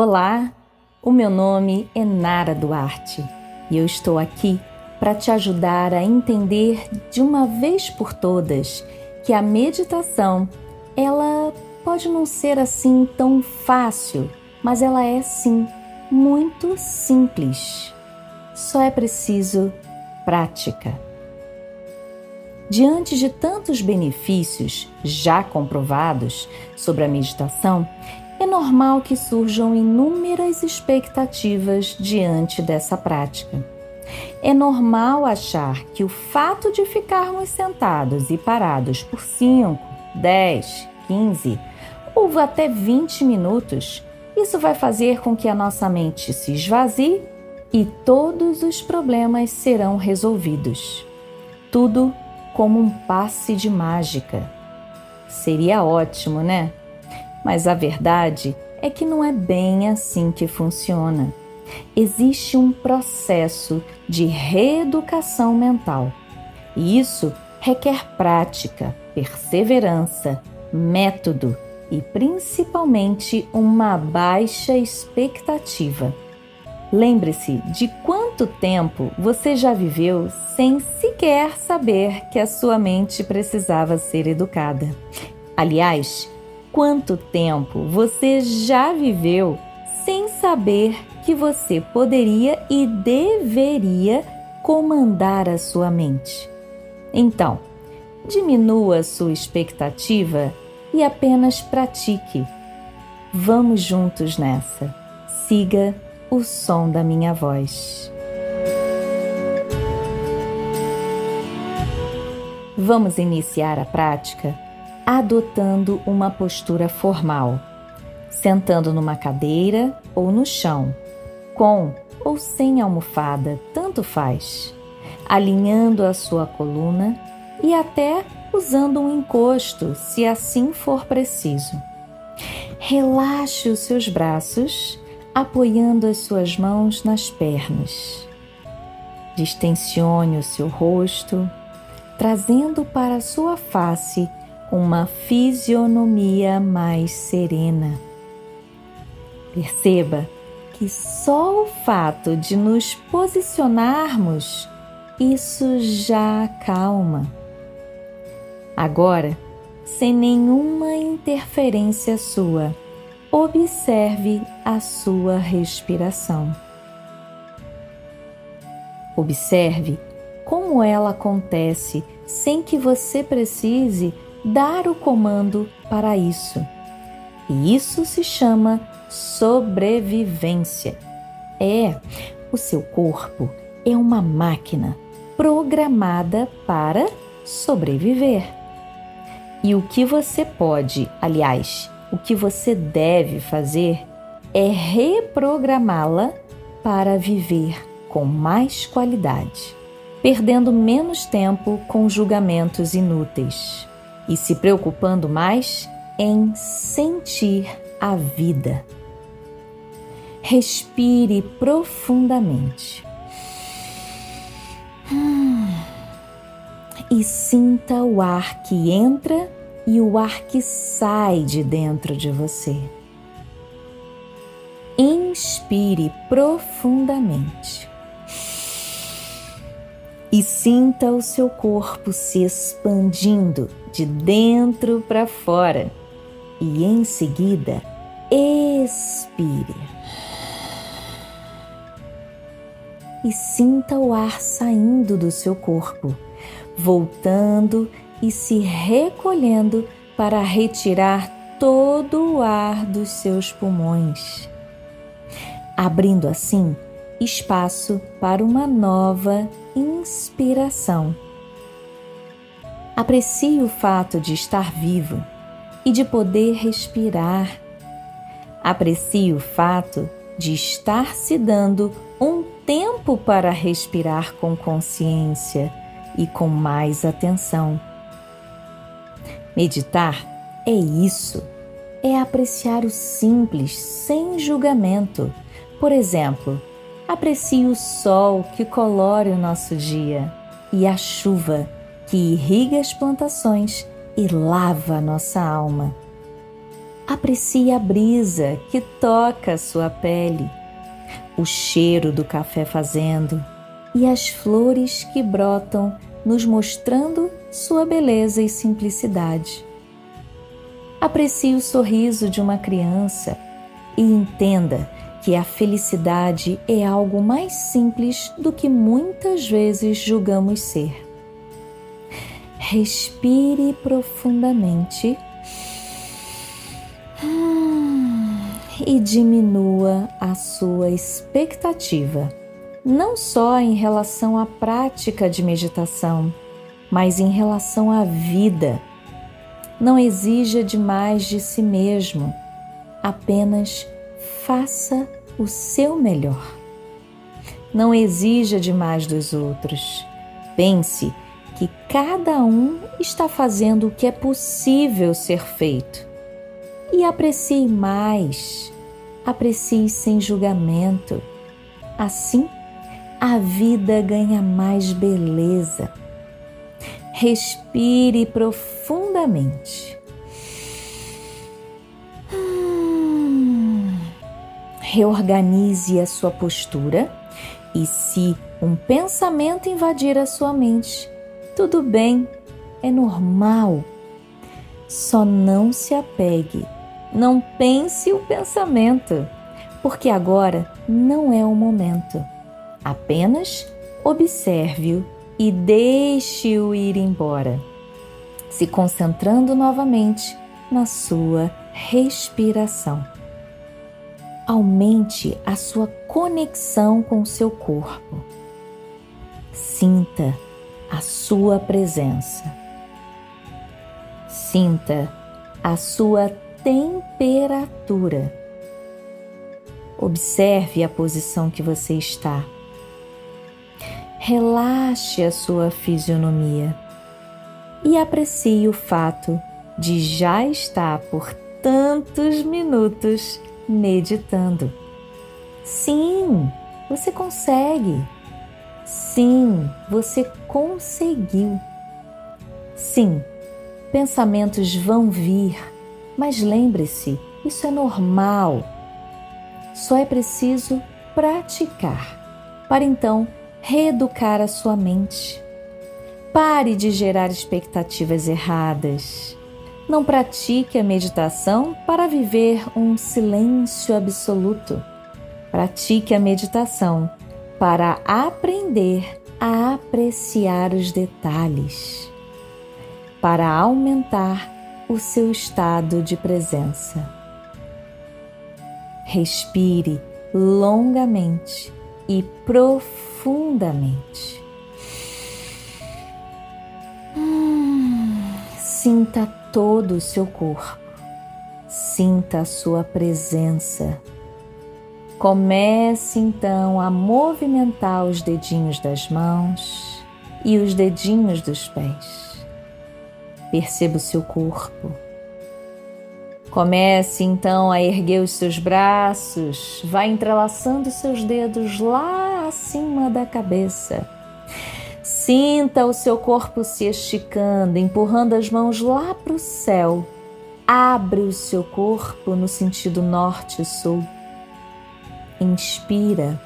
Olá, o meu nome é Nara Duarte e eu estou aqui para te ajudar a entender de uma vez por todas que a meditação, ela pode não ser assim tão fácil, mas ela é sim muito simples. Só é preciso prática. Diante de tantos benefícios já comprovados sobre a meditação, é normal que surjam inúmeras expectativas diante dessa prática. É normal achar que o fato de ficarmos sentados e parados por 5, 10, 15 ou até 20 minutos, isso vai fazer com que a nossa mente se esvazie e todos os problemas serão resolvidos. Tudo como um passe de mágica. Seria ótimo, né? Mas a verdade é que não é bem assim que funciona. Existe um processo de reeducação mental. E isso requer prática, perseverança, método e principalmente uma baixa expectativa. Lembre-se de quanto tempo você já viveu sem sequer saber que a sua mente precisava ser educada. Aliás, quanto tempo você já viveu sem saber que você poderia e deveria comandar a sua mente. Então, diminua sua expectativa e apenas pratique. Vamos juntos nessa. Siga o som da minha voz. Vamos iniciar a prática adotando uma postura formal, sentando numa cadeira ou no chão, com ou sem almofada, tanto faz, alinhando a sua coluna e até usando um encosto, se assim for preciso. Relaxe os seus braços, apoiando as suas mãos nas pernas. Distensione o seu rosto, trazendo para a sua face uma fisionomia mais serena. Perceba que só o fato de nos posicionarmos, isso já acalma. Agora, sem nenhuma interferência sua, observe a sua respiração. Observe como ela acontece sem que você precise dar o comando para isso. E isso se chama sobrevivência. É, o seu corpo é uma máquina programada para sobreviver. E o que você pode, aliás, o que você deve fazer é reprogramá-la para viver com mais qualidade, perdendo menos tempo com julgamentos inúteis e se preocupando mais em sentir a vida. Respire profundamente. E sinta o ar que entra e o ar que sai de dentro de você. Inspire profundamente e sinta o seu corpo se expandindo de dentro para fora. E em seguida, expire. E sinta o ar saindo do seu corpo, voltando e se recolhendo para retirar todo o ar dos seus pulmões, abrindo assim espaço para uma nova inspiração. Aprecie o fato de estar vivo e de poder respirar. Aprecie o fato de estar se dando um tempo para respirar com consciência e com mais atenção. Meditar é isso, é apreciar o simples sem julgamento. Por exemplo, Aprecie o sol que colore o nosso dia e a chuva que irriga as plantações e lava a nossa alma. Aprecie a brisa que toca a sua pele, o cheiro do café fazendo e as flores que brotam, nos mostrando sua beleza e simplicidade. Aprecie o sorriso de uma criança e entenda que a felicidade é algo mais simples do que muitas vezes julgamos ser. Respire profundamente e diminua a sua expectativa, não só em relação à prática de meditação, mas em relação à vida. Não exija demais de si mesmo, apenas faça o seu melhor. Não exija demais dos outros. Pense que cada um está fazendo o que é possível ser feito. E aprecie mais, aprecie sem julgamento. Assim, a vida ganha mais beleza. Respire profundamente. Reorganize a sua postura e, se um pensamento invadir a sua mente, tudo bem, é normal. Só não se apegue, não pense o pensamento, porque agora não é o momento. Apenas observe-o e deixe-o ir embora, se concentrando novamente na sua respiração. Aumente a sua conexão com o seu corpo. Sinta a sua presença. Sinta a sua temperatura. Observe a posição que você está relaxe a sua fisionomia e aprecie o fato de já estar por tantos minutos meditando. Sim, você consegue. Sim, você conseguiu. Sim, pensamentos vão vir, mas lembre-se, isso é normal. Só é preciso praticar para então reeducar a sua mente. Pare de gerar expectativas erradas. Não pratique a meditação para viver um silêncio absoluto. Pratique a meditação para aprender a apreciar os detalhes, para aumentar o seu estado de presença. Respire longamente e profundamente. Sinta todo o seu corpo, sinta a sua presença. Comece então a movimentar os dedinhos das mãos e os dedinhos dos pés. Perceba o seu corpo Comece então a erguer os seus braços, vá entrelaçando seus dedos lá acima da cabeça. Sinta o seu corpo se esticando, empurrando as mãos lá para o céu. Abre o seu corpo no sentido norte-sul. Inspira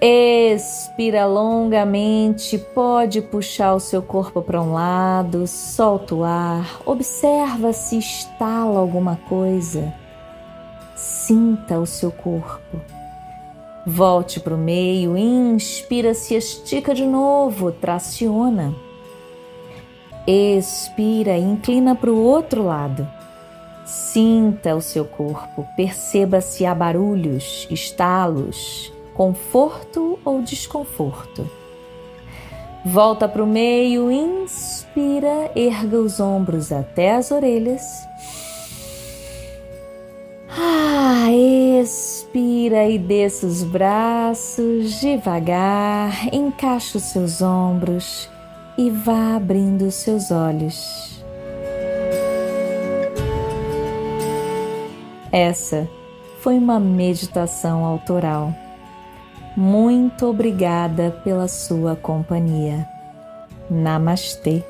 Expira longamente, pode puxar o seu corpo para um lado, solta o ar, observa se estala alguma coisa. Sinta o seu corpo. Volte para o meio, inspira, se estica de novo, traciona. Expira, inclina para o outro lado. Sinta o seu corpo, perceba se há barulhos, estalos conforto ou desconforto. Volta para o meio, inspira, erga os ombros até as orelhas. Ah, expira e desça os braços devagar, encaixa os seus ombros e vá abrindo os seus olhos. Essa foi uma meditação autoral muito obrigada pela sua companhia. Namastê.